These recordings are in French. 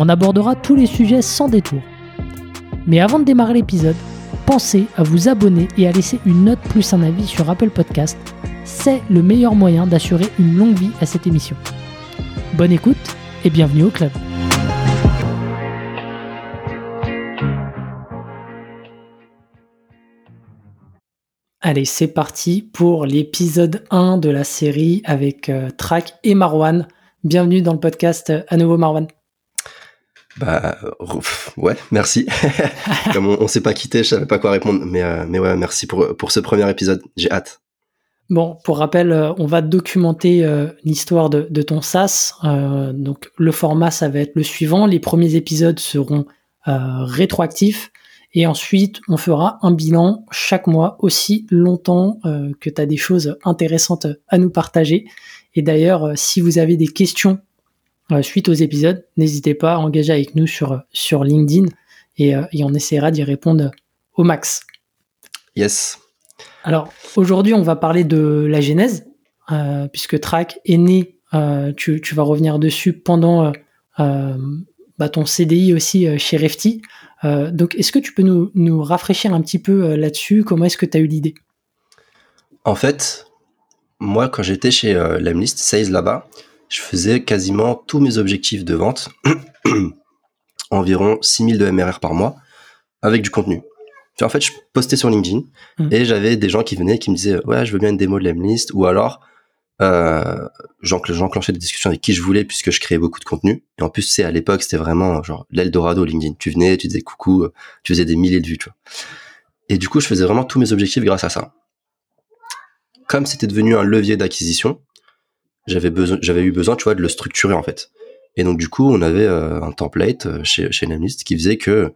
On abordera tous les sujets sans détour. Mais avant de démarrer l'épisode, pensez à vous abonner et à laisser une note plus un avis sur Apple Podcast. C'est le meilleur moyen d'assurer une longue vie à cette émission. Bonne écoute et bienvenue au club. Allez, c'est parti pour l'épisode 1 de la série avec euh, Track et Marwan. Bienvenue dans le podcast à nouveau Marwan. Bah ouais, merci. Comme on, ne s'est pas quitté, je savais pas quoi répondre, mais euh, ouais, merci pour ce premier épisode. J'ai hâte. Bon, pour rappel, euh, on va documenter euh, l'histoire de, ton. Euh, donc, le format, ça va être le suivant. Les premiers épisodes seront rétroactifs. Et ensuite, on fera un bilan chaque mois aussi longtemps que tu as des choses intéressantes à nous partager. Et d'ailleurs, si vous avez des questions suite aux épisodes, n'hésitez pas à engager avec nous sur, sur LinkedIn et, et on essaiera d'y répondre au max. Yes. Alors aujourd'hui, on va parler de la genèse, euh, puisque Track est né, euh, tu, vas revenir dessus pendant euh, bah, ton CDI aussi chez Refty. donc est-ce que tu peux nous, rafraîchir un petit peu là-dessus? Comment est-ce que tu as eu l'idée? En fait, moi quand j'étais chez Lemlist Sales là-bas, je faisais quasiment tous mes objectifs de vente, environ 6000 de MRR par mois, avec du contenu en fait, je postais sur LinkedIn hmm. et j'avais des gens qui venaient qui me disaient ouais, je veux bien une démo de l'Emlist ou alors euh, j'enclenchais des discussions avec qui je voulais puisque je créais beaucoup de contenu. Et en plus, c'est à l'époque, c'était vraiment genre l'Eldorado LinkedIn. Tu venais, tu disais coucou, tu faisais des milliers de vues, tu vois. Et du coup, je faisais vraiment tous mes objectifs grâce à ça. Comme c'était devenu un levier d'acquisition, j'avais eu besoin, de le structurer en fait. Et donc du coup, on avait euh, un template euh, chez chez Lemlist qui faisait que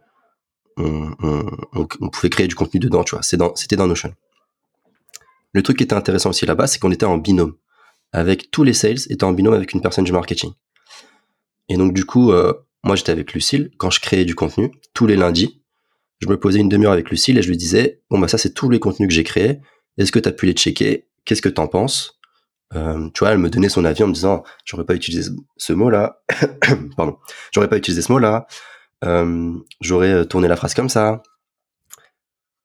on, pouvait créer du contenu dedans, tu vois. C'était dans Notion. Le truc qui était intéressant aussi là-bas, c'est qu'on était en binôme. Avec tous les sales étaient en binôme avec une personne du marketing. Et donc du coup, euh, moi j'étais avec Lucille quand je créais du contenu tous les lundis. Je me posais une demi-heure avec Lucille et je lui disais bon bah ça c'est tous les contenus que j'ai créés. Est-ce que tu as pu les checker? Qu'est-ce que t'en penses? Euh, Tu vois, elle me donnait son avis en me disant j'aurais pas utilisé ce mot-là. Pardon, j'aurais pas utilisé ce mot-là. Euh, j'aurais euh, tourné la phrase comme ça.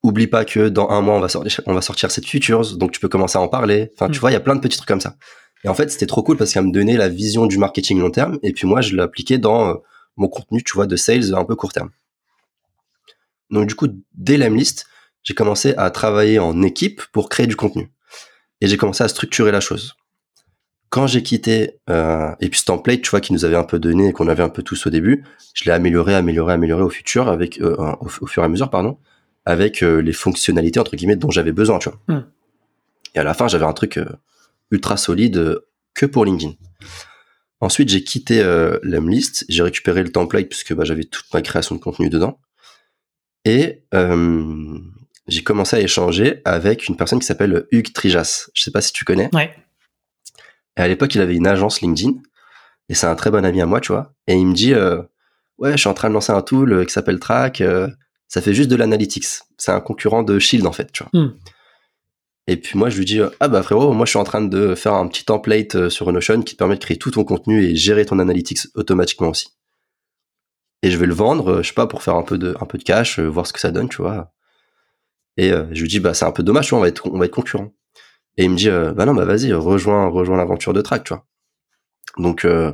Oublie pas que dans un mois on va sortir, on va sortir cette features, donc tu peux commencer à en parler. Enfin, tu mm. vois, il y a plein de petits trucs comme ça. Et en fait, c'était trop cool parce qu'elle me donnait la vision du marketing long terme, et puis moi, je l'appliquais dans euh, mon contenu, tu vois, de sales un peu court terme. Donc du coup, dès l'Emlist, j'ai commencé à travailler en équipe pour créer du contenu. Et j'ai commencé à structurer la chose quand j'ai quitté euh, et puis ce template, tu vois, qui nous avait un peu donné et qu'on avait un peu tous au début, je l'ai amélioré, amélioré, amélioré au futur avec euh, au, fur et à mesure, pardon, avec euh, les fonctionnalités entre guillemets dont j'avais besoin, tu vois. Hmm. Et à la fin, j'avais un truc ultra solide que pour LinkedIn. Ensuite, j'ai quitté l'Emlist, j'ai récupéré le template puisque bah, j'avais toute ma création de contenu dedans, et j'ai commencé à échanger avec une personne qui s'appelle Hugues Trijas. Je sais pas si tu connais. Ouais. Et à l'époque, il avait une agence LinkedIn. Et c'est un très bon ami à moi, tu vois. Et il me dit, euh, ouais, je suis en train de lancer un tool euh, qui s'appelle Track. Euh, ça fait juste de l'analytics. C'est un concurrent de Shield, en fait, tu vois. Hmm. Et puis moi, je lui dis, ah bah frérot, moi je suis en train de faire un petit template sur Notion qui te permet de créer tout ton contenu et gérer ton analytics automatiquement aussi. Et je vais le vendre, je sais pas, pour faire un peu de, un peu de cash, voir ce que ça donne, tu vois. Et je lui dis, bah c'est un peu dommage, tu vois, on va être, on va être concurrent. Et il me dit, euh, bah non, bah vas-y, rejoins, rejoins l'aventure de Track, tu vois. Donc, euh,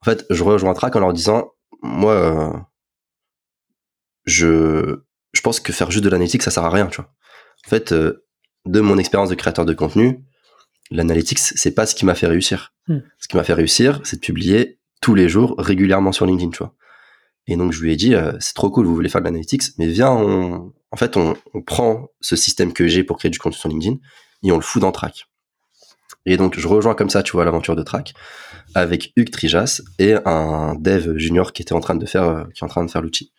en fait, je rejoins Track en leur disant, moi, euh, je, je pense que faire juste de l'analytique, ça sert à rien, tu vois. En fait, de mon expérience de créateur de contenu, l'analytics, c'est pas ce qui m'a fait réussir. Hmm. Ce qui m'a fait réussir, c'est de publier tous les jours, régulièrement sur LinkedIn, tu vois. Et donc, je lui ai dit, c'est trop cool, vous voulez faire de l'analytics, mais viens, on, en fait, on, on prend ce système que j'ai pour créer du contenu sur LinkedIn et on le fout dans Track. Et donc, je rejoins comme ça, tu vois, l'aventure de track avec Hugues Trijas et un dev junior qui était en train de faire, euh, qui est en train de faire l'outil.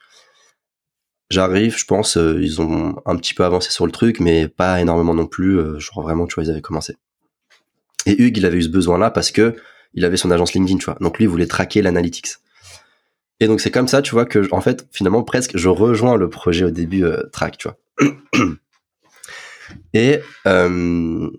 J'arrive, je pense, euh, ils ont un petit peu avancé sur le truc, mais pas énormément non plus. Euh, je crois vraiment, tu vois, ils avaient commencé. Et Hugues, il avait eu ce besoin-là parce que il avait son agence LinkedIn, tu vois. Donc lui, il voulait traquer l'analytics. Et donc c'est comme ça, tu vois, que en fait, finalement, presque, je rejoins le projet au début track, tu vois. et euh,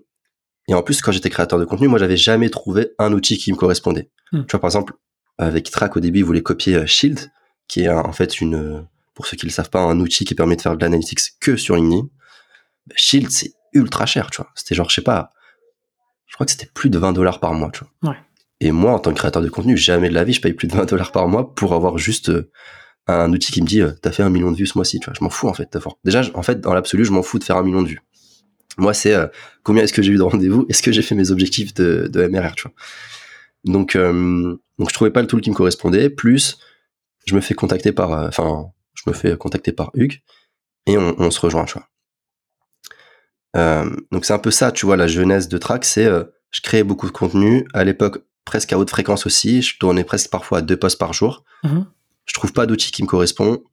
et en plus, quand j'étais créateur de contenu, moi, j'avais jamais trouvé un outil qui me correspondait. Hmm. Tu vois, par exemple, avec Track, au début, ils voulaient copier euh, Shield, qui est en fait une, pour ceux qui le savent pas, un outil qui permet de faire de l'analytics que sur LinkedIn. Shield, c'est ultra cher, tu vois. C'était genre, je sais pas, je crois que c'était plus de 20 dollars par mois, tu vois. Ouais. Et moi, en tant que créateur de contenu, jamais de la vie, je paye plus de 20 dollars par mois pour avoir juste euh, un outil qui me dit, euh, t'as fait un million de vues ce mois-ci, tu vois. Je m'en fous, en fait. Déjà, en fait, dans l'absolu, je m'en fous de faire un million de vues. Moi, c'est euh, combien est-ce que j'ai eu de rendez-vous? Est-ce que j'ai fait mes objectifs de, de MRR, tu vois? Donc, euh, donc je trouvais pas le tool qui me correspondait. Plus, je me fais contacter par, euh, enfin, je me fais contacter par Hugues et on, on se rejoint, tu vois. Euh, donc c'est un peu ça, tu vois, la jeunesse de Track, c'est je créais beaucoup de contenu à l'époque presque à haute fréquence aussi. Je tournais presque parfois à deux postes par jour. Mm-hmm. Je trouve pas d'outil qui me correspond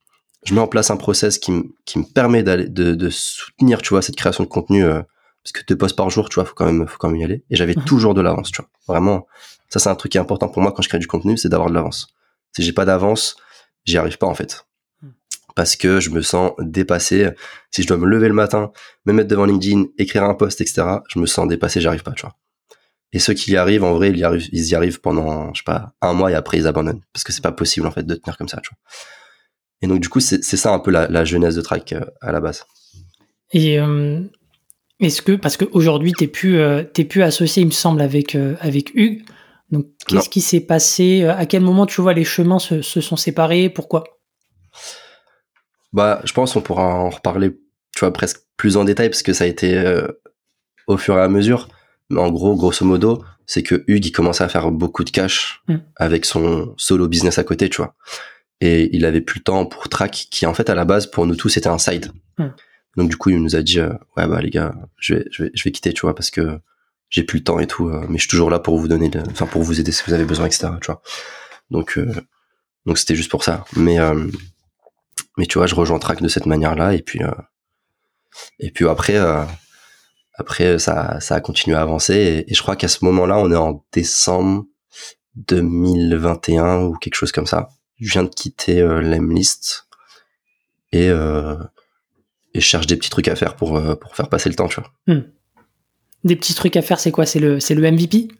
je mets en place un process qui, me permet d'aller de, de, soutenir tu vois cette création de contenu euh, parce que deux posts par jour tu vois faut quand même faut quand même y aller. Et j'avais mhm. toujours de l'avance tu vois. Vraiment ça c'est un truc qui est important pour moi quand je crée du contenu c'est d'avoir de l'avance. Si j'ai pas d'avance j'y arrive pas en fait. Mhm. parce que je me sens dépassé. Si je dois me lever le matin me mettre devant LinkedIn écrire un post etc je me sens dépassé j'arrive pas tu vois. Et ceux qui y arrivent en vrai ils y arrivent ils y arrivent pendant je sais pas un mois et après ils abandonnent. Parce que c'est pas possible en fait de tenir comme ça tu vois et donc, du coup, c'est ça un peu la, la genèse de Track euh, à la base. Et euh, est-ce que, parce qu'aujourd'hui, tu n'es plus, euh, plus associé, il me semble, avec, avec Hugues. Donc, qu'est-ce qui s'est passé À quel moment, tu vois, les chemins se, se sont séparés? Pourquoi? Bah, je pense qu'on pourra en reparler, tu vois, presque plus en détail, parce que ça a été au fur et à mesure. Mais en gros, grosso modo, c'est que Hugues, il commençait à faire beaucoup de cash mmh. avec son solo business à côté, tu vois et il avait plus le temps pour track qui en fait à la base pour nous tous c'était un side. Hmm. donc du coup il nous a dit euh, ouais bah les gars je vais, je vais je vais quitter tu vois parce que j'ai plus le temps et tout euh, mais je suis toujours là pour vous donner enfin pour vous aider si vous avez besoin etc tu vois. Donc euh, donc c'était juste pour ça. Mais mais tu vois je rejoins track de cette manière là et puis et puis après après ça ça a continué à avancer et, et je crois qu'à ce moment là on est en décembre 2021 ou quelque chose comme ça je viens de quitter euh, l'Emlist et euh, et je cherche des petits trucs à faire pour euh, pour faire passer le temps, tu vois. Hmm. Des petits trucs à faire, c'est quoi? C'est le c'est le MVP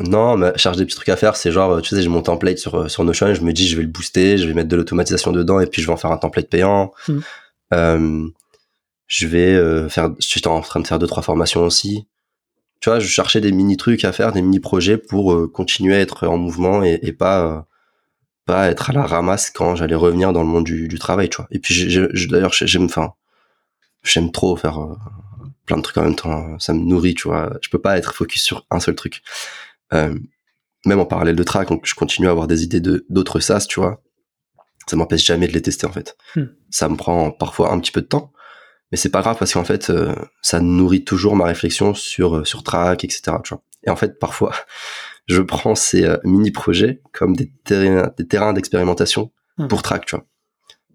Non, mais cherche des petits trucs à faire, c'est genre, tu sais, j'ai mon template sur sur Notion, je me dis je vais le booster, je vais mettre de l'automatisation dedans et puis je vais en faire un template payant. Hmm. Euh, je vais faire, je suis en train de faire deux trois formations aussi. Tu vois, je cherchais des mini trucs à faire, des mini projets pour continuer à être en mouvement et, et pas pas être à la ramasse quand j'allais revenir dans le monde du, du travail, tu vois. Et puis d'ailleurs j'aime, enfin, j'aime trop faire euh, plein de trucs en même temps. Ça me nourrit, tu vois. Je peux pas être focus sur un seul truc. Euh, même en parallèle de track, donc je continue à avoir des idées de d'autres SaaS, tu vois. Ça m'empêche jamais de les tester en fait. Hmm. Ça me prend parfois un petit peu de temps, mais c'est pas grave parce qu'en fait, euh, ça nourrit toujours ma réflexion sur sur track, etc. Tu vois. Et en fait, parfois, je prends ces euh, mini-projets comme des terrains, des terrains d'expérimentation hmm. pour Track, tu vois.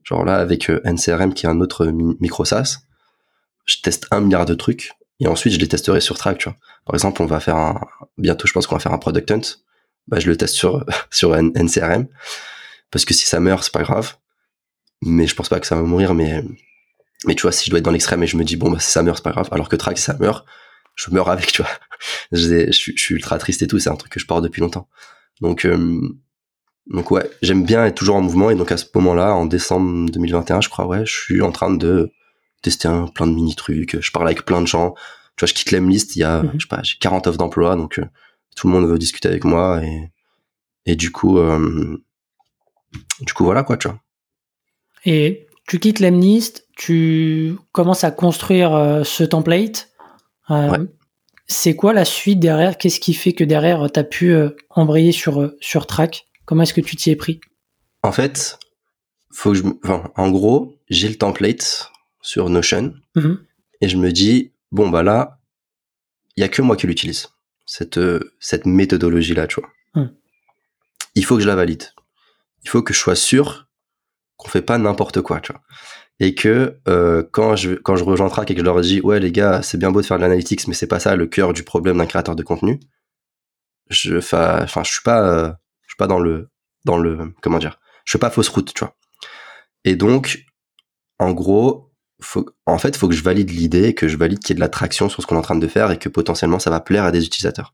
Genre là, avec euh, NCRM, qui est un autre micro SaaS, je teste un milliard de trucs et ensuite je les testerai sur Track, tu vois. Par exemple, on va faire un, bientôt, je pense qu'on va faire un Product Hunt. Bah, je le teste sur, sur NCRM. Parce que si ça meurt, c'est pas grave. Mais je pense pas que ça va mourir, mais, mais tu vois, si je dois être dans l'extrême et je me dis, bon, bah, si ça meurt, c'est pas grave. Alors que Track, si ça meurt, je meurs avec, tu vois. je, suis ultra triste et tout, c'est un truc que je porte depuis longtemps. Donc, euh, donc ouais, j'aime bien être toujours en mouvement et donc à ce moment-là, en décembre 2021, je crois, ouais, je suis en train de tester un plein de mini trucs. Je parle avec plein de gens. Tu vois, je quitte l'Emlist, il y a, mhm. je sais pas, j'ai 40 offres d'emploi, donc euh, tout le monde veut discuter avec moi et et du coup, euh, du coup voilà quoi, tu vois. Et tu quittes l'Emlist, tu commences à construire ce template. Euh, c'est quoi la suite derrière? Qu'est-ce qui fait que derrière, tu as pu euh, embrayer sur, euh, sur Track? Comment est-ce que tu t'y es pris? En fait, faut que je, en gros, j'ai le template sur Notion mm-hmm. et je me dis, bon, bah là, il y a que moi qui l'utilise. cette, cette méthodologie-là, tu vois. Hmm. Il faut que je la valide. Il faut que je sois sûr qu'on fait pas n'importe quoi, tu vois. Et que euh, quand je quand je rejoins Track et que je leur dis ouais les gars c'est bien beau de faire de l'analytics mais c'est pas ça le cœur du problème d'un créateur de contenu. Je enfin je suis pas euh, je suis pas dans le dans le comment dire je fais pas fausse route tu vois. Et donc en gros faut, en fait, faut que je valide l'idée, que je valide qu'il y ait de l'attraction sur ce qu'on est en train de faire et que potentiellement ça va plaire à des utilisateurs.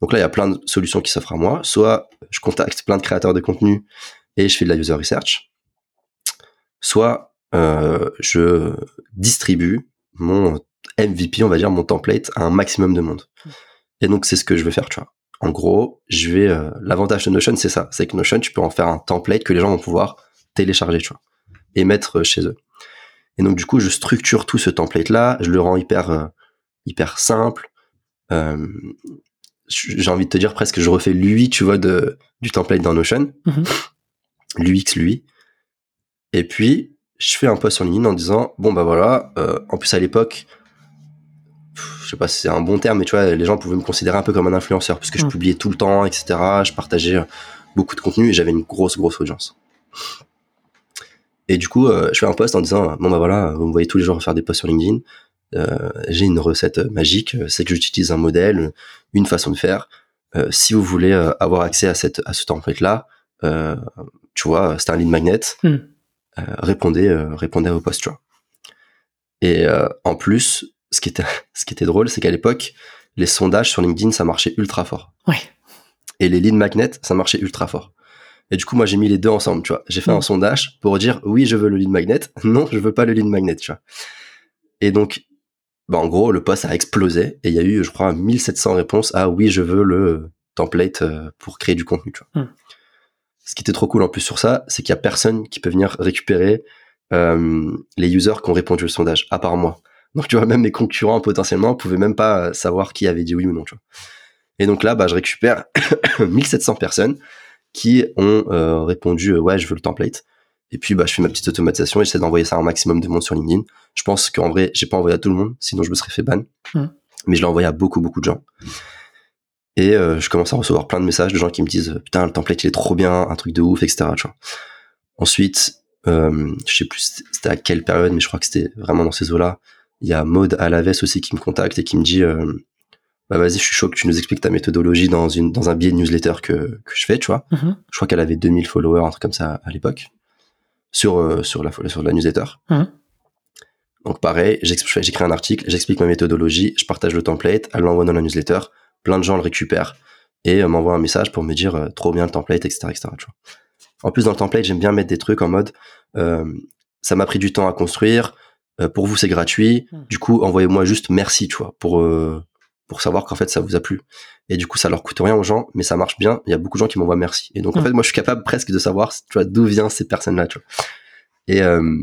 Donc là, il y a plein de solutions qui s'offrent à moi. Soit je contacte plein de créateurs de contenu et je fais de la user research. Soit euh, je distribue mon MVP, on va dire, mon template à un maximum de monde. Et donc c'est ce que je vais faire, tu vois. En gros, je vais. Euh, L'avantage de Notion, c'est ça, c'est que Notion, tu peux en faire un template que les gens vont pouvoir télécharger, tu vois, et mettre chez eux. Et donc du coup, je structure tout ce template là, je le rends hyper euh, hyper simple. Euh, j'ai envie de te dire presque, je refais l'UI, tu vois, de du template dans Notion, Mhm. l'UX, l'UI. Et puis je fais un post sur LinkedIn en disant bon bah voilà. euh, en plus à l'époque, je sais pas si c'est un bon terme, mais tu vois, les gens pouvaient me considérer un peu comme un influenceur parce que je Mhm. publiais tout le temps, etc. Je partageais euh, beaucoup de contenu et j'avais une grosse grosse audience. Et du coup, euh, je fais un post en disant bon bah voilà, vous me voyez tous les jours faire des posts sur LinkedIn. Euh, j'ai une recette magique, c'est que j'utilise un modèle, une façon de faire. Si vous voulez avoir accès à cette à ce template là, tu vois, c'est un lead magnet. Hmm. Euh, répondez euh, répondez à vos posts, tu vois. Et euh, en plus, ce qui était ce qui était drôle, c'est qu'à l'époque, les sondages sur LinkedIn ça marchait ultra fort. Ouais. Et les lead magnets ça marchait ultra fort. Et du coup, moi, j'ai mis les deux ensemble, tu vois. J'ai fait Mm. un sondage pour dire oui, je veux le lead magnet, non, je veux pas le lead magnet, tu vois. Et donc, bah, en gros, le post a explosé et il y a eu, je crois, 1700 réponses à oui, je veux le template euh, pour créer du contenu, tu vois. Mm. Ce qui était trop cool en plus sur ça, c'est qu'il y a personne qui peut venir récupérer euh, les users qui ont répondu au sondage, à part moi. Donc, tu vois, même mes concurrents potentiellement pouvaient même pas savoir qui avait dit oui ou non, tu vois. Et donc là, bah, je récupère 1700 personnes qui ont euh, répondu euh, ouais, je veux le template. Et puis bah je fais ma petite automatisation et j'essaie d'envoyer ça à un maximum de monde sur LinkedIn. Je pense qu'en vrai, j'ai pas envoyé à tout le monde, sinon je me serais fait ban. Mm. Mais je l'ai envoyé à beaucoup beaucoup de gens. Et euh, je commence à recevoir plein de messages de gens qui me disent putain le template il est trop bien, un truc de ouf, etc. Tu vois. Ensuite, euh, je sais plus c'était à quelle période, mais je crois que c'était vraiment dans ces eaux-là. Il y a Maud Alaves aussi qui me contacte et qui me dit euh, bah vas-y, je suis chaud que tu nous expliques ta méthodologie dans une dans un billet de newsletter que que je fais, tu vois. Mhm. Je crois qu'elle avait 2000 followers, un truc comme ça à l'époque sur euh, sur la sur la newsletter. Mhm. Donc pareil, j'écris un article, j'explique ma méthodologie, je partage le template, elle l'envoie dans la newsletter, plein de gens le récupèrent et euh, m'envoient un message pour me dire euh, trop bien le template, etc., etc. tu vois. En plus dans le template, j'aime bien mettre des trucs en mode euh, ça m'a pris du temps à construire, pour vous c'est gratuit, Mhm. du coup envoyez-moi juste merci, tu vois, pour pour savoir qu'en fait ça vous a plu. Et du coup ça leur coûte rien aux gens, mais ça marche bien. Il y a beaucoup de gens qui m'envoient merci. Et donc en Mhm. fait moi je suis capable presque de savoir, tu vois, d'où viennent ces personnes-là, tu vois. Et euh,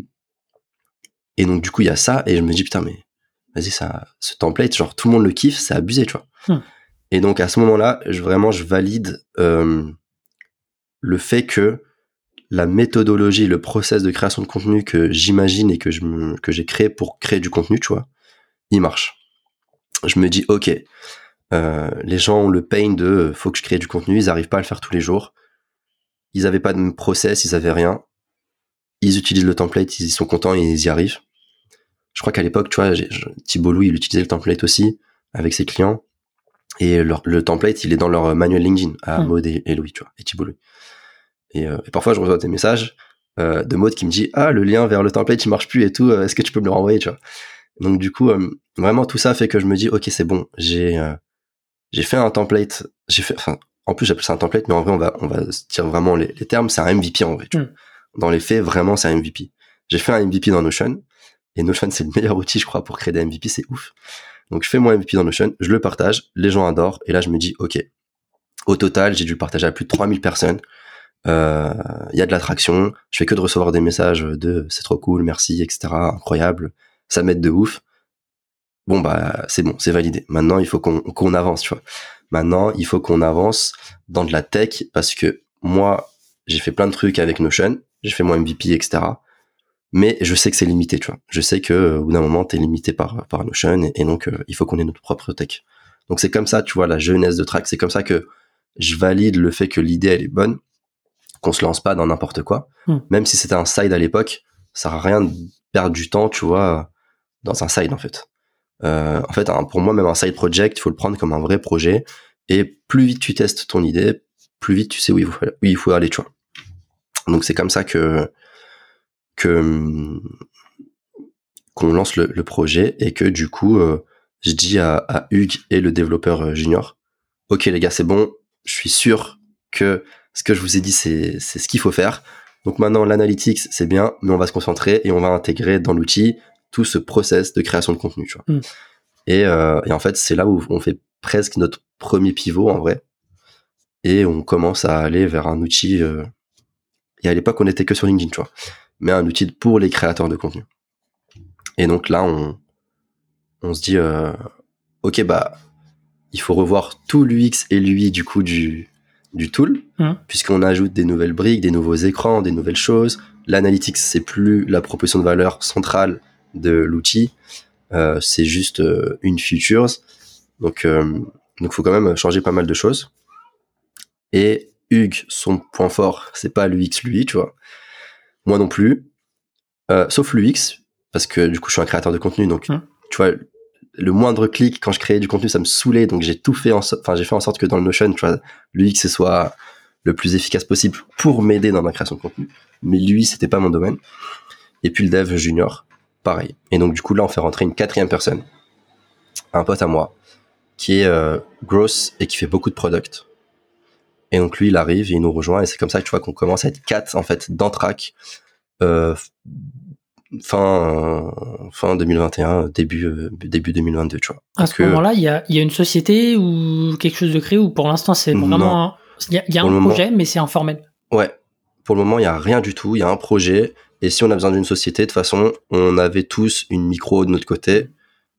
et donc du coup il y a ça et je me dis putain mais vas-y ça ce template genre tout le monde le kiffe, c'est abusé, tu vois. Hmm. Et donc à ce moment-là, je vraiment je valide euh, le fait que la méthodologie, le process de création de contenu que j'imagine et que je que j'ai créé pour créer du contenu, tu vois, il marche. Je me dis ok, euh, les gens ont le pain de euh, faut que je crée du contenu, ils arrivent pas à le faire tous les jours. Ils avaient pas de process, ils avaient rien. Ils utilisent le template, ils sont contents et ils y arrivent. Je crois qu'à l'époque, tu vois, Thibault Louis, il utilisait le template aussi avec ses clients. Et leur- le template, il est dans leur manuel LinkedIn à. Maud et, et Louis, tu vois, et Thibault Louis. Et, euh, et parfois, je reçois des messages euh, de Maud qui me dit Ah, le lien vers le template, il marche plus et tout, euh, est-ce que tu peux me le renvoyer, tu vois. Donc, du coup, euh, vraiment, tout ça fait que je me dis Ok, c'est bon, j'ai euh, j'ai fait un template, j'ai fait, enfin, en plus, j'appelle ça un template, mais en vrai, on va, on va se dire vraiment les, les termes, c'est un MVP en vrai, tu vois. Hmm. Dans les faits, vraiment, c'est un MVP. J'ai fait un MVP dans Notion, et Notion, c'est le meilleur outil, je crois, pour créer des MVP, c'est ouf. Donc, je fais mon MVP dans Notion, je le partage, les gens adorent, et là, je me dis, OK, au total, j'ai dû le partager à plus de 3000 personnes. Euh, Il y a de l'attraction, je fais que de recevoir des messages de c'est trop cool, merci, etc., incroyable, ça m'aide de ouf. Bon, bah, c'est bon, c'est validé. Maintenant, il faut qu'on avance, tu vois. Maintenant, il faut qu'on avance dans de la tech parce que moi, j'ai fait plein de trucs avec Notion, j'ai fait mon MVP, etc. Mais je sais que c'est limité, tu vois. Je sais que euh, au bout d'un moment, t'es limité par par Notion et, et donc euh, il faut qu'on ait notre propre tech. Donc c'est comme ça, tu vois, la jeunesse de Track. C'est comme ça que je valide le fait que l'idée elle est bonne, qu'on se lance pas dans n'importe quoi. Hmm. Même si c'était un side à l'époque, ça sert à rien de perdre du temps, tu vois, dans un side en fait. Euh, en fait, un- pour moi, même un side project, il faut le prendre comme un vrai projet. Et plus vite tu testes ton idée, plus vite tu sais où il faut, où il faut aller, tu vois. Donc c'est comme ça que que hum, qu'on lance le, le projet et que du coup, euh, je dis à, à Hugues et le développeur euh, junior, ok les gars, c'est bon, je suis sûr que ce que je vous ai dit, c'est c'est ce qu'il faut faire. Donc maintenant, l'analytics, c'est bien, mais on va se concentrer et on va intégrer dans l'outil tout ce process de création de contenu. Tu vois. Mm. Et, euh, et en fait, c'est là où on fait presque notre premier pivot en vrai. Et on commence à aller vers un outil. euh, et à l'époque, on était que sur LinkedIn, tu vois. Mais un outil pour les créateurs de contenu. Et donc là, on, on se dit, euh, ok, bah, il faut revoir tout l'UX et l'UI du coup du, du tool, Mhm. puisqu'on ajoute des nouvelles briques, des nouveaux écrans, des nouvelles choses. L'analytics, c'est plus la proposition de valeur centrale de l'outil, euh, c'est juste euh, une features. Donc, donc, faut quand même changer pas mal de choses. Et Hugues, son point fort, c'est pas l'UX lui, tu vois. Moi non plus. Euh, sauf l'UX, parce que du coup, je suis un créateur de contenu, donc Mhm. tu vois, le moindre clic quand je créais du contenu, ça me saoulait, donc j'ai tout fait so- enfin j'ai fait en sorte que dans le Notion, tu vois, l'UX soit le plus efficace possible pour m'aider dans ma création de contenu. Mais lui, c'était pas mon domaine. Et puis le dev junior, pareil. Et donc du coup là, on fait rentrer une quatrième personne, un pote à moi, qui est euh, gross et qui fait beaucoup de product. Et donc lui, il arrive, et il nous rejoint, et c'est comme ça que tu vois qu'on commence à être quatre en fait dans Track. Euh, fin euh, fin 2021 début euh, début 2022 tu vois À ce que moment-là, il y a, il y a une société ou quelque chose de créé ou pour l'instant c'est vraiment il y a, y un projet mais c'est informel. ouais pour le moment il y a rien du tout il y a un projet et si on a besoin d'une société de toute façon on avait tous une micro de notre côté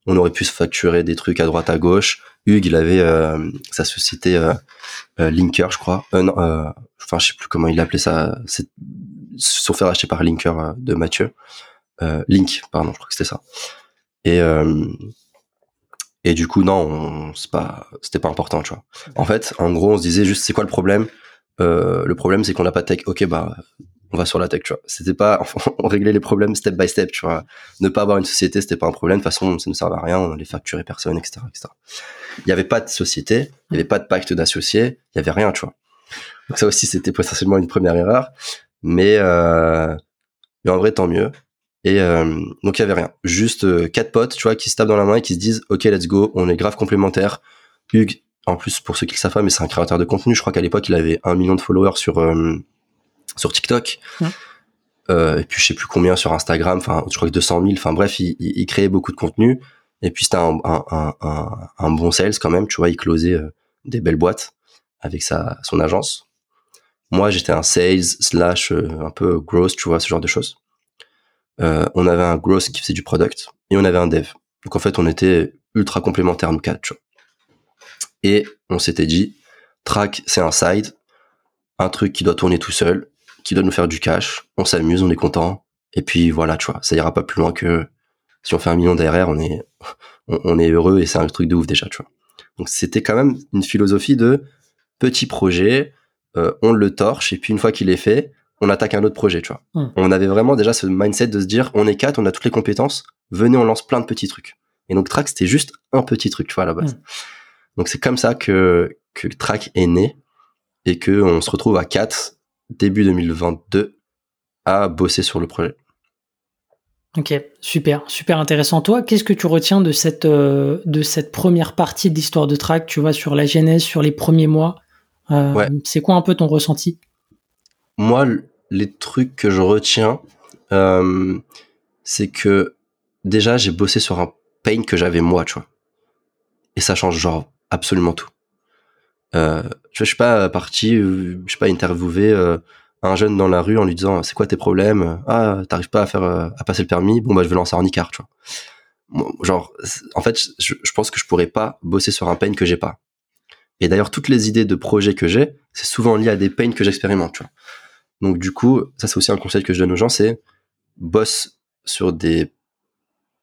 on aurait pu se facturer des trucs à droite à gauche. Hugues il avait euh, sa société euh, euh, Linker je crois. Enfin je sais plus comment il appelait ça. C'est sont fait racheter par Linker de Mathieu. Link pardon je crois que c'était ça. Et et du coup non on- c'est pas c'était pas important tu vois. En fait en gros on se disait juste c'est quoi le problème? Le problème c'est qu'on n'a pas de tech. Ok bah on va sur la tech tu vois. C'était pas on réglait les problèmes step by step tu vois. Ne pas avoir une société c'était pas un problème. De toute façon ça ne servait à rien on allait facturer personne etc etc il y avait pas de société il y avait pas de pacte d'associés il y avait rien tu vois. Donc ça aussi c'était potentiellement une première erreur. Mais euh, mais en vrai tant mieux. Et euh, donc il y avait rien. Juste euh, quatre potes tu vois qui se tapent dans la main et qui se disent ok let's go on est grave complémentaires. Hugues en plus pour ceux qui le savent pas mais c'est un créateur de contenu. Je crois qu'à l'époque il avait un million de followers sur euh, sur TikTok. Ouais. euh, et puis je sais plus combien sur Instagram. Enfin je crois que 200 000 enfin bref il, il, il créait beaucoup de contenu. Et puis c'était un, un, un, un, un bon sales quand même. Tu vois il closait euh, des belles boîtes avec sa son agence. Moi j'étais un sales slash euh, un peu growth tu vois ce genre de choses. Euh, on avait un growth qui faisait du product et on avait un dev. Donc en fait on était ultra complémentaires nous quatre tu vois. Et on s'était dit track c'est un side. Un truc qui doit tourner tout seul qui doit nous faire du cash. On s'amuse on est content. Et puis voilà tu vois ça ira pas plus loin que si on fait un million d'ARR on est on, on est heureux et c'est un truc de ouf déjà tu vois. Donc c'était quand même une philosophie de petit projet euh, on le torche et puis une fois qu'il est fait on attaque un autre projet tu vois. Hmm. on avait vraiment déjà ce mindset de se dire on est quatre on a toutes les compétences venez on lance plein de petits trucs. Et donc track c'était juste un petit truc tu vois à la base. Donc c'est comme ça que que track est né et que on se retrouve à 4 début 2022 à bosser sur le projet. Ok, super, super intéressant. Toi, qu'est-ce que tu retiens de cette, euh, de cette première partie de l'histoire de Track, tu vois, sur la genèse, sur les premiers mois Euh, Ouais. C'est quoi un peu ton ressenti? Moi, les trucs que je retiens, euh, c'est que déjà j'ai bossé sur un pain que j'avais moi, tu vois. Et ça change genre absolument tout. Euh, vois, je suis pas parti, euh, je suis pas interviewé euh, un jeune dans la rue en lui disant c'est quoi tes problèmes? Ah, t'arrives pas à faire euh, à passer le permis? Bon bah je vais lancer un Icar, tu vois. Genre, en fait, je, je pense que je pourrais pas bosser sur un pain que j'ai pas. Et d'ailleurs, toutes les idées de projets que j'ai, c'est souvent lié à des pains que j'expérimente, tu vois. Donc du coup, ça c'est aussi un conseil que je donne aux gens, c'est bosse sur des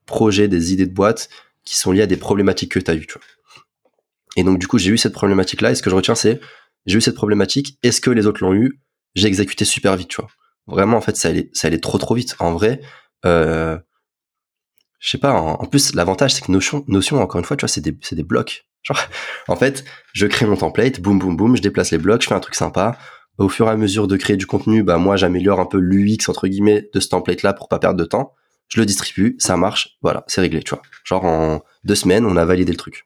projets, des idées de boîte qui sont liées à des problématiques que tu as eues, tu vois. Et donc, du coup, j'ai eu cette problématique-là. Et ce que je retiens, c'est, j'ai eu cette problématique. Est-ce que les autres l'ont eu? J'ai exécuté super vite, tu vois. Vraiment, en fait, ça allait, ça allait trop, trop vite. En vrai, euh, je sais pas. En, plus, l'avantage, c'est que Notion, Notion, encore une fois, tu vois, c'est des, c'est des blocs. Genre, en fait, je crée mon template, boum, boum, boum, je déplace les blocs, je fais un truc sympa. Au fur et à mesure de créer du contenu, bah, moi, j'ameliore un peu l'UX, entre guillemets, de ce template-là pour pas perdre de temps. Je le distribue, ça marche, voilà, c'est réglé, tu vois. Genre, en deux semaines, on a validé le truc.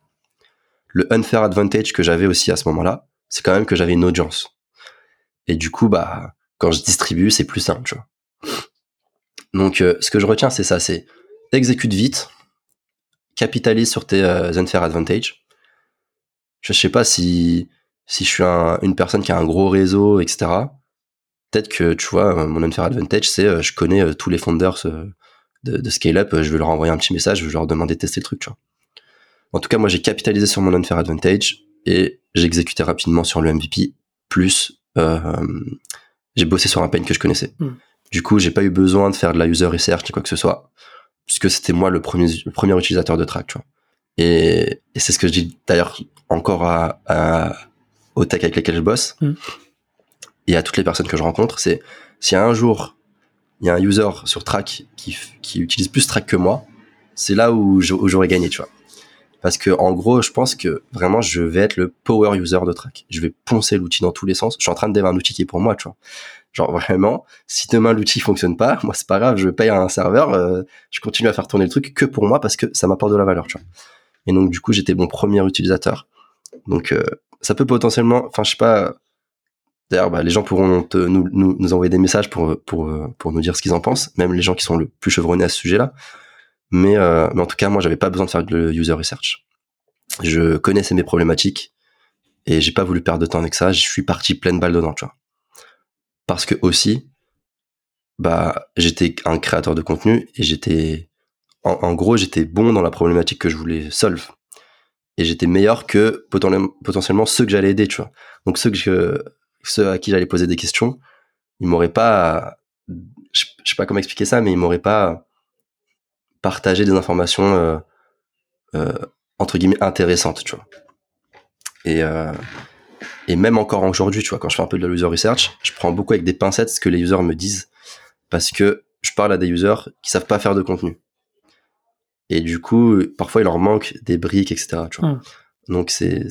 Le unfair advantage que j'avais aussi à ce moment-là, c'est quand même que j'avais une audience. Et du coup, bah, quand je distribue, c'est plus simple, tu vois. Donc, euh, ce que je retiens, c'est ça, c'est exécute vite, capitalise sur tes euh, unfair advantage. Je sais pas si si je suis une personne qui a un gros réseau, etc. Peut-être que tu vois, mon unfair advantage, c'est euh, je connais tous les founders de, de scale up, je vais leur envoyer un petit message, je vais leur demander de tester le truc. En tout cas, moi, j'ai capitalisé sur mon unfair advantage et j'ai exécuté rapidement sur le MVP. Plus, euh, j'ai bossé sur un pain que je connaissais. Hmm. Du coup, j'ai pas eu besoin de faire de la user research ni quoi que ce soit, puisque c'était moi le premier, le premier utilisateur de track, tu vois. Et, et c'est ce que je dis d'ailleurs encore à, à, aux tech avec lesquels je bosse hmm. et à toutes les personnes que je rencontre, c'est a un jour il y a un user sur Track qui, qui utilise plus Track que moi, c'est là où j'aurais gagné, tu vois. Parce que en gros, je pense que vraiment, je vais être le power user de Track. Je vais poncer l'outil dans tous les sens. Je suis en train de démarrer un outil qui est pour moi, tu vois. Genre vraiment, si demain l'outil fonctionne pas, moi c'est pas grave, je paye un serveur, euh, je continue à faire tourner le truc que pour moi parce que ça m'apporte de la valeur, tu vois. Et donc du coup, j'étais mon premier utilisateur. Donc euh, ça peut potentiellement, enfin je sais pas. D'ailleurs, bah, les gens pourront nous, nous, nous, envoyer des messages pour pour pour nous dire ce qu'ils en pensent, même les gens qui sont le plus chevronnés à ce sujet-là. Mais, euh, mais en tout cas, moi, j'avais pas besoin de faire de user research. Je connaissais mes problématiques et j'ai pas voulu perdre de temps avec ça. Je suis parti pleine balle dedans, tu vois. Parce que aussi, bah, j'étais un créateur de contenu et j'étais, en, gros, j'étais bon dans la problématique que je voulais solve. Et j'étais meilleur que potentiellement ceux que j'allais aider, tu vois. Donc ceux que ceux à qui j'allais poser des questions, ils m'auraient pas, je, sais pas comment expliquer ça, mais ils m'auraient pas partager des informations euh, euh, entre guillemets intéressantes, tu vois. Et euh, et même encore aujourd'hui, tu vois, quand je fais un peu de la user research, je prends beaucoup avec des pincettes ce que les users me disent parce que je parle à des users qui savent pas faire de contenu. Et du coup, parfois il leur manque des briques, etc. Tu vois. Hum. Donc c'est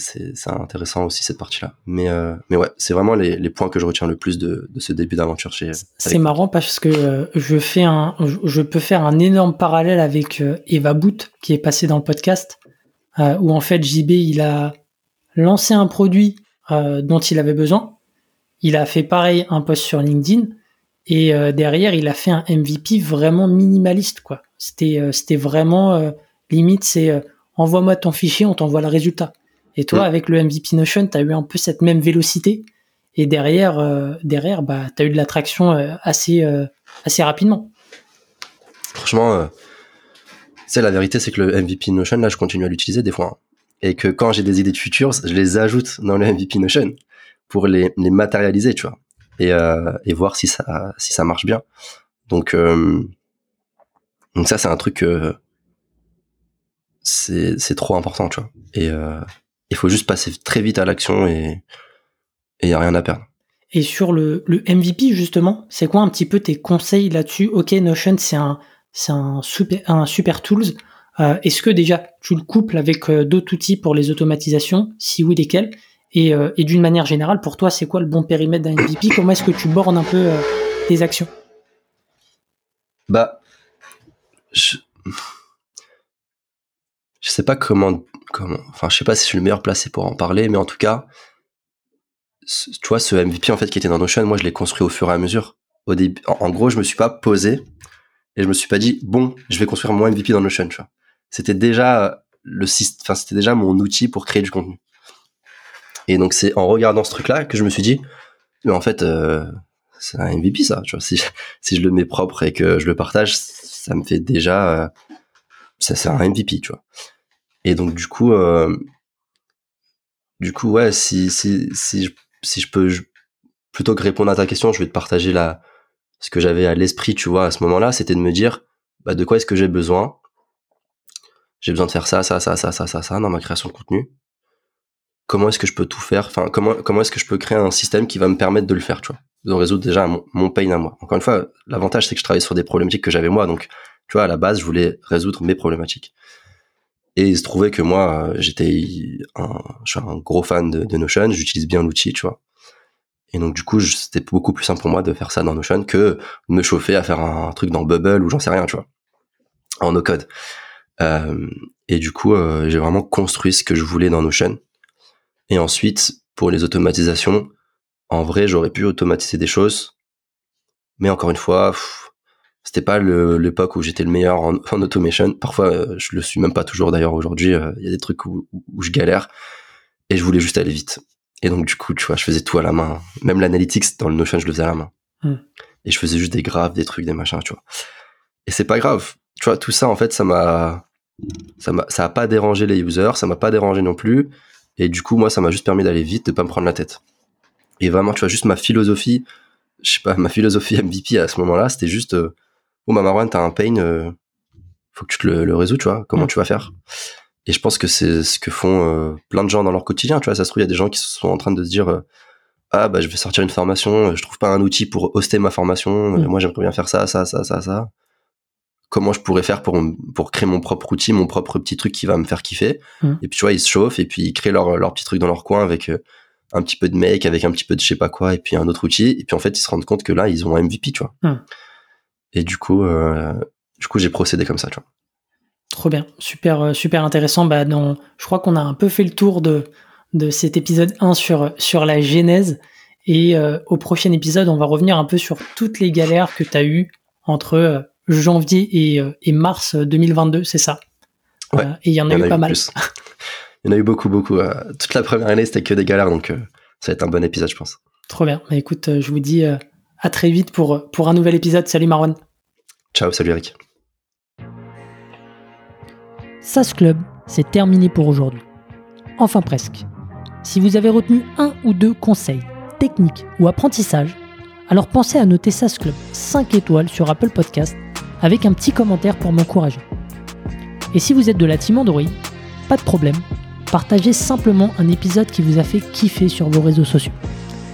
intéressant aussi cette partie-là. Mais euh, mais ouais, c'est vraiment les, les points que je retiens le plus de, de ce début d'aventure chez. C'est marrant parce que euh, je fais un je peux faire un énorme parallèle avec euh, Eva Boot qui est passé dans le podcast où en fait JB il a lancé un produit dont il avait besoin. Il a fait pareil un post sur LinkedIn et derrière il a fait un MVP vraiment minimaliste quoi. C'était c'était vraiment limite c'est envoie-moi ton fichier, on t'envoie le résultat. Et toi, avec le MVP Notion, tu as eu un peu cette même vélocité. Et derrière, euh, derrière bah, tu as eu de l'attraction euh, assez, euh, assez rapidement. Franchement, c'est la vérité, c'est que le MVP Notion, là, je continue à l'utiliser des fois. Hein. Et que quand j'ai des idées de futures, je les ajoute dans le MVP Notion pour les, les matérialiser, tu vois. Et, et voir si ça, si ça marche bien. Donc, donc ça, c'est un truc que c'est trop important, tu vois. Et euh, il faut juste passer très vite à l'action et il y a rien à perdre. Et sur le, le MVP justement, c'est quoi un petit peu tes conseils là-dessus? Ok, Notion c'est un c'est un super un super tools. Euh, Est-ce que déjà tu le couples avec euh, d'autres outils pour les automatisations? Si oui, lesquels? Et, euh, et d'une manière générale, pour toi, c'est quoi le bon périmètre d'un MVP Comment est-ce que tu bornes un peu euh, tes actions? Bah, je je sais pas comment, comment, enfin, je sais pas si je suis le meilleur placé pour en parler, mais en tout cas, tu vois, ce MVP, en fait, qui était dans Notion, moi, je l'ai construit au fur et à mesure. Au début, en, gros, je me suis pas posé et je me suis pas dit, bon, je vais construire mon MVP dans Notion, tu vois. C'était déjà le enfin, c'était déjà mon outil pour créer du contenu. Et donc, c'est en regardant ce truc-là que je me suis dit, mais en fait, euh, c'est un MVP, ça, tu vois. Si, si je le mets propre et que je le partage, ça me fait déjà, ça c'est un MVP, tu vois. Et donc du coup, euh, du coup, ouais, si si si je, si je peux plutôt que répondre à ta question, je vais te partager la ce que j'avais à l'esprit, tu vois, à ce moment-là, c'était de me dire, bah, de quoi est-ce que j'ai besoin? J'ai besoin de faire ça, ça, ça, ça, ça, ça, ça dans ma création de contenu. comment est-ce que je peux tout faire? Enfin, comment comment est-ce que je peux créer un système qui va me permettre de le faire, tu vois, de résoudre déjà mon, mon pain à moi. Encore une fois, l'avantage c'est que je travaille sur des problématiques que j'avais moi, donc tu vois, à la base, je voulais résoudre mes problématiques. Et il se trouvait que moi, j'étais un, je suis un gros fan de, de Notion, j'utilise bien l'outil, tu vois. Et donc du coup, c'était beaucoup plus simple pour moi de faire ça dans Notion que de me chauffer à faire un, truc dans Bubble ou j'en sais rien, tu vois, en no code. Euh, et du coup, euh, j'ai vraiment construit ce que je voulais dans Notion. Et ensuite, pour les automatisations, en vrai, j'aurais pu automatiser des choses, mais encore une fois, c'était pas l'époque où j'étais le meilleur en, automation. Parfois, euh, je le suis même pas toujours d'ailleurs aujourd'hui. Euh, il y a des trucs où, où, je galère et je voulais juste aller vite. Et donc du coup, tu vois, je faisais tout à la main. Même l'analytics dans le Notion, je le faisais à la main. Hmm. Et je faisais juste des graphes, des trucs, des machins, tu vois. Et c'est pas grave. Tu vois, tout ça, en fait, ça m'a, ça m'a, ça a pas dérangé les users, ça m'a pas dérangé non plus. Et du coup, moi, ça m'a juste permis d'aller vite, de pas me prendre la tête. Et vraiment, tu vois, juste ma philosophie, je sais pas, ma philosophie MVP à ce moment-là, c'était juste, euh, oh, ma Marwan, t'as un pain, euh, faut que tu te le, le résous, tu vois, comment hmm. tu vas faire? Et je pense que c'est ce que font euh, plein de gens dans leur quotidien. Tu vois, ça se trouve, il y a des gens qui sont en train de se dire euh, ah bah je vais sortir une formation, je trouve pas un outil pour hoster ma formation. Mm. Moi j'aimerais bien faire ça, ça, ça, ça, ça. Comment je pourrais faire pour pour créer mon propre outil, mon propre petit truc qui va me faire kiffer? Mm. Et puis tu vois, ils se chauffent et puis ils créent leur leur petit truc dans leur coin avec euh, un petit peu de make, avec un petit peu de je sais pas quoi et puis un autre outil. Et puis en fait ils se rendent compte que là ils ont un MVP, tu vois. Et du coup, du coup j'ai procédé comme ça, tu vois. Trop bien, super, euh, super intéressant. Bah, dans, je crois qu'on a un peu fait le tour de, de cet épisode 1 sur, sur la genèse. Et euh, au prochain épisode, on va revenir un peu sur toutes les galères que tu as eues entre euh, janvier et, et, mars 2022, c'est ça? Ouais. et il y en a eu pas mal. il y en a eu beaucoup, beaucoup. toute la première année, c'était que des galères, donc ça va être un bon épisode, je pense. Trop bien. Bah, écoute, je vous dis à très vite pour, pour un nouvel épisode. Salut Marwan. Ciao, salut Eric. SAS Club, c'est terminé pour aujourd'hui. Enfin presque. Si vous avez retenu un ou deux conseils, techniques ou apprentissages, alors pensez à noter SAS Club 5 étoiles sur Apple Podcast avec un petit commentaire pour m'encourager. Et si vous êtes de la team Android, pas de problème, partagez simplement un épisode qui vous a fait kiffer sur vos réseaux sociaux.